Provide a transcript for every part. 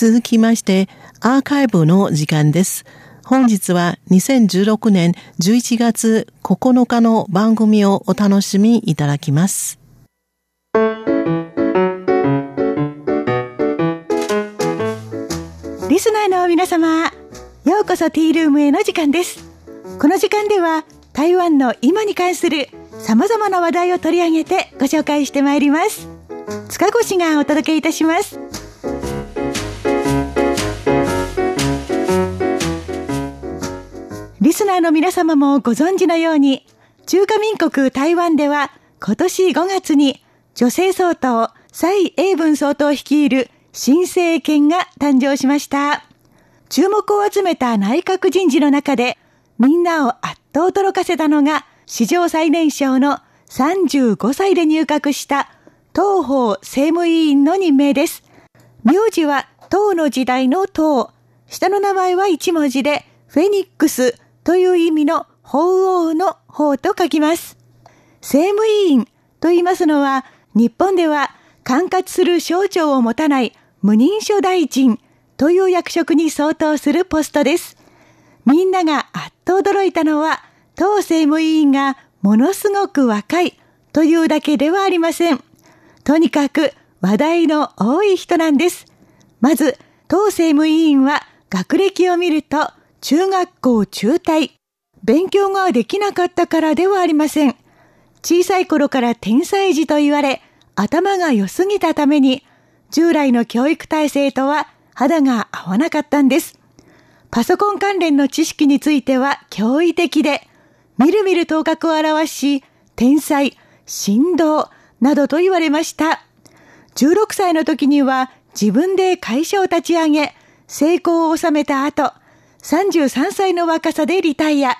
続きまして、アーカイブの時間です。本日は2016年11月9日の番組をお楽しみいただきます。リスナーの皆様、ようこそティールームへの時間です。この時間では台湾の今に関する様々な話題を取り上げてご紹介してまいります。塚越がお届けいたします。リスナーの皆様もご存知のように、中華民国台湾では今年5月に女性総統、蔡英文総統率いる新政権が誕生しました。注目を集めた内閣人事の中で、みんなをあっと驚かせたのが、史上最年少の35歳で入閣した東方政務委員の任命です。名字は唐の時代の唐。下の名前は一文字でフェニックスという意味の法王の法と書きます。政務委員と言いますのは、日本では管轄する省庁を持たない無認証大臣という役職に相当するポストです。みんながあっと驚いたのは、当政務委員がものすごく若いというだけではありません。とにかく話題の多い人なんです。まず、当政務委員は学歴を見ると中学校中退。勉強ができなかったからではありません。小さい頃から天才児と言われ、頭が良すぎたために、従来の教育体制とは肌が合わなかったんです。パソコン関連の知識については驚異的で、みるみる頭角を表し、天才、振動などと言われました。16歳の時には自分で会社を立ち上げ、成功を収めた後、33歳の若さでリタイア。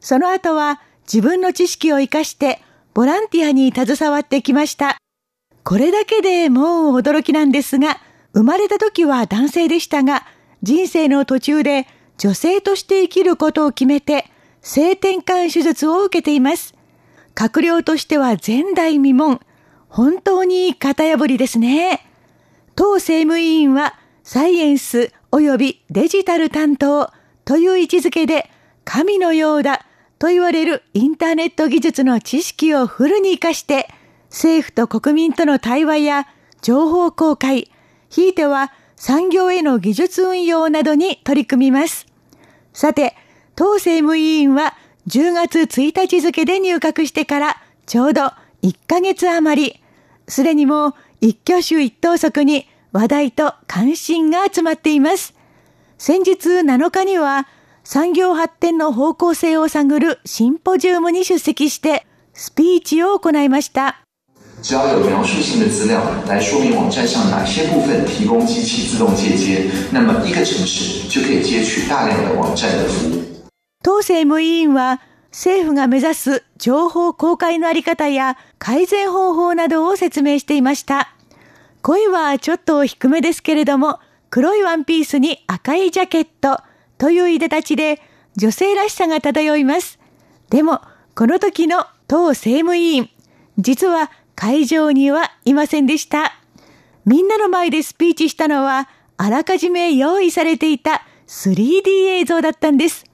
その後は自分の知識を活かしてボランティアに携わってきました。これだけでもう驚きなんですが、生まれた時は男性でしたが、人生の途中で女性として生きることを決めて、性転換手術を受けています。閣僚としては前代未聞。本当に型破りですね。当政務委員はサイエンス及びデジタル担当という位置づけで神のようだと言われるインターネット技術の知識をフルに活かして政府と国民との対話や情報公開、ひいては産業への技術運用などに取り組みます。さて、当政務委員は10月1日付で入閣してからちょうど1ヶ月余り、すでにもう一挙手一投足に話題と関心が集まっています。先日7日には産業発展の方向性を探るシンポジウムに出席してスピーチを行いました。只要有描述性的资料来说明网站上哪些部分提供机器自动接接，那么一个城市就可以接取大量的网站的服务。当政務委員は政府が目指す情報公開のあり方や改善方法などを説明していました。声はちょっと低めですけれども、黒いワンピースに赤いジャケットといういでたちで女性らしさが漂います。でも、この時の党政務委員、実は会場にはいませんでした。みんなの前でスピーチしたのは、あらかじめ用意されていた 3D 映像だったんです。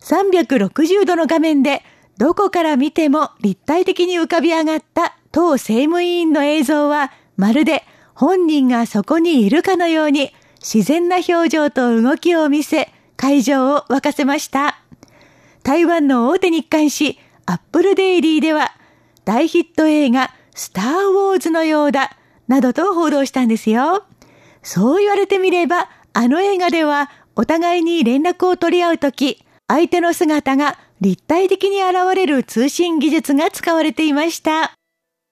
360度の画面でどこから見ても立体的に浮かび上がった党政務委員の映像はまるで本人がそこにいるかのように自然な表情と動きを見せ会場を沸かせました。台湾の大手日刊誌アップルデイリーでは大ヒット映画スターウォーズのようだなどと報道したんですよ。そう言われてみればあの映画ではお互いに連絡を取り合うとき相手の姿が立体的に現れる通信技術が使われていました。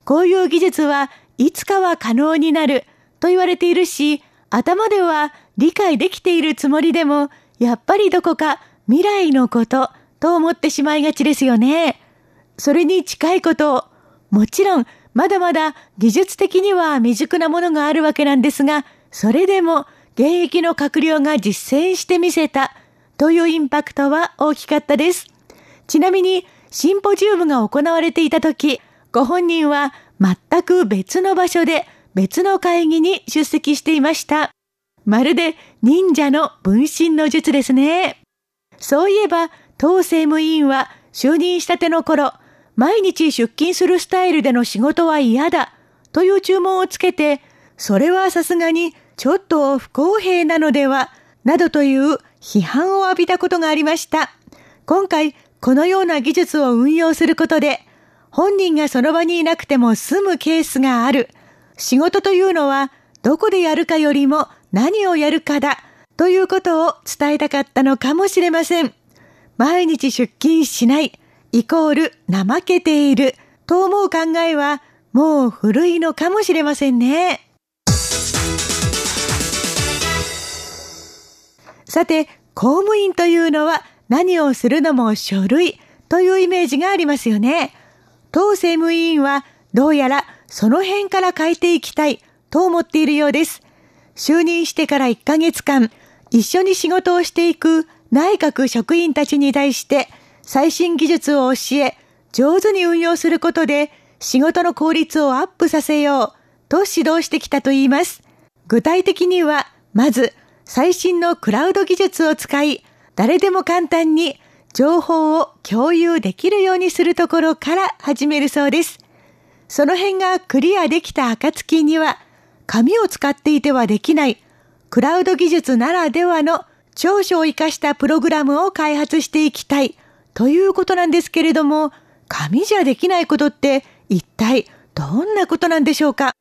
こういう技術はいつかは可能になると言われているし、頭では理解できているつもりでも、やっぱりどこか未来のことと思ってしまいがちですよね。それに近いことを、もちろんまだまだ技術的には未熟なものがあるわけなんですが、それでも現役の閣僚が実践してみせたというインパクトは大きかったです。ちなみに、シンポジウムが行われていた時、ご本人は全く別の場所で別の会議に出席していました。まるで忍者の分身の術ですね。そういえば、当政務委員は就任したての頃、毎日出勤するスタイルでの仕事は嫌だという注文をつけて、それはさすがにちょっと不公平なのでは、などという批判を浴びたことがありました。今回、このような技術を運用することで、本人がその場にいなくても済むケースがある。仕事というのは、どこでやるかよりも何をやるかだ。ということを伝えたかったのかもしれません。毎日出勤しない、イコール怠けている、と思う考えは、もう古いのかもしれませんね。さて、公務員というのは何をするのも書類というイメージがありますよね。当政務委員はどうやらその辺から変えていきたいと思っているようです。就任してから1ヶ月間、一緒に仕事をしていく内閣職員たちに対して最新技術を教え、上手に運用することで仕事の効率をアップさせようと指導してきたといいます。具体的には、まず最新のクラウド技術を使い、誰でも簡単に情報を共有できるようにするところから始めるそうです。その辺がクリアできた暁には、紙を使っていてはできないクラウド技術ならではの長所を活かしたプログラムを開発していきたいということなんですけれども、紙じゃできないことって一体どんなことなんでしょうか？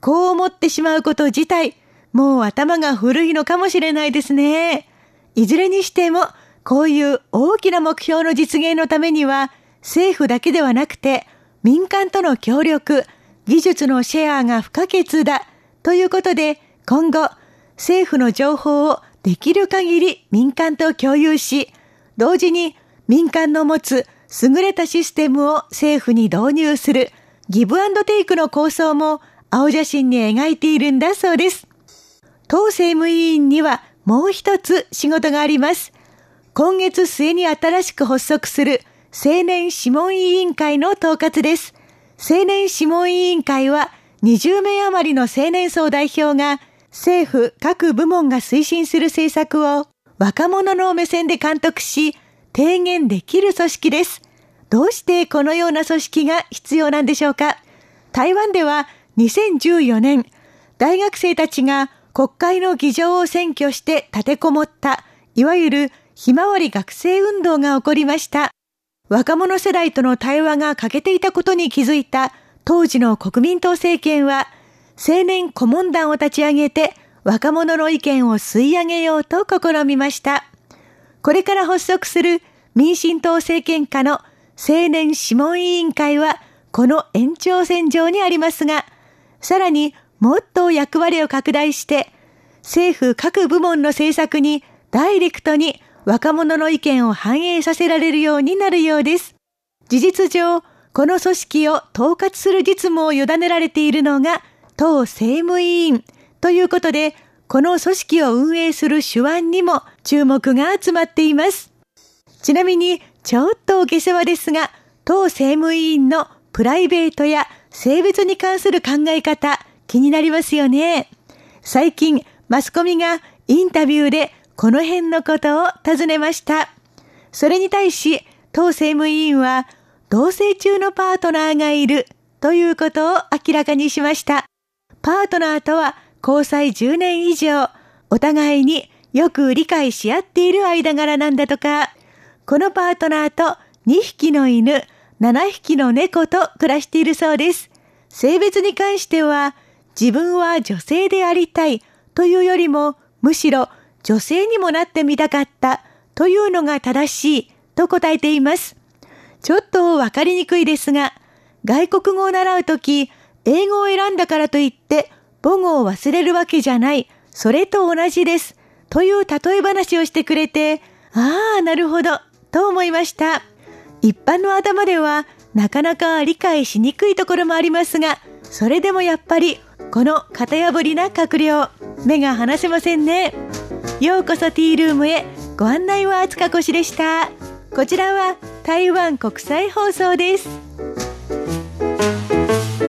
こう思ってしまうこと自体もう頭が古いのかもしれないですね。いずれにしても、こういう大きな目標の実現のためには、政府だけではなくて、民間との協力、技術のシェアが不可欠だ。ということで、今後、政府の情報をできる限り民間と共有し、同時に民間の持つ優れたシステムを政府に導入するギブアンドテイクの構想も青写真に描いているんだそうです。当政務委員にはもう一つ仕事があります。今月末に新しく発足する青年諮問委員会の統括です。青年諮問委員会は20名余りの青年層代表が政府各部門が推進する政策を若者の目線で監督し提言できる組織です。どうしてこのような組織が必要なんでしょうか台湾では2014年大学生たちが国会の議場を占拠して立てこもった、いわゆるひまわり学生運動が起こりました。若者世代との対話が欠けていたことに気づいた当時の国民党政権は、青年顧問団を立ち上げて若者の意見を吸い上げようと試みました。これから発足する民進党政権下の青年諮問委員会はこの延長線上にありますが、さらにもっと役割を拡大して、政府各部門の政策にダイレクトに若者の意見を反映させられるようになるようです。事実上、この組織を統括する実務を委ねられているのが党政務委員ということで、この組織を運営する手腕にも注目が集まっています。ちなみに、ちょっとお下世話ですが、党政務委員のプライベートや性別に関する考え方、気になりますよね。最近、マスコミがインタビューでこの辺のことを尋ねました。それに対し、当政務委員は、同棲中のパートナーがいるということを明らかにしました。パートナーとは交際10年以上、お互いによく理解し合っている間柄なんだとか、このパートナーと2匹の犬、7匹の猫と暮らしているそうです。性別に関しては、自分は女性でありたいというよりも、むしろ女性にもなってみたかったというのが正しいと答えています。ちょっとわかりにくいですが、外国語を習うとき、英語を選んだからといって母語を忘れるわけじゃない、それと同じです。という例え話をしてくれて、ああ、なるほど、と思いました。一般の頭ではなかなか理解しにくいところもありますが、それでもやっぱりこの型破りな閣僚、目が離せませんね。ようこそティールームへご案内はあつかこしでした。こちらは台湾国際放送です。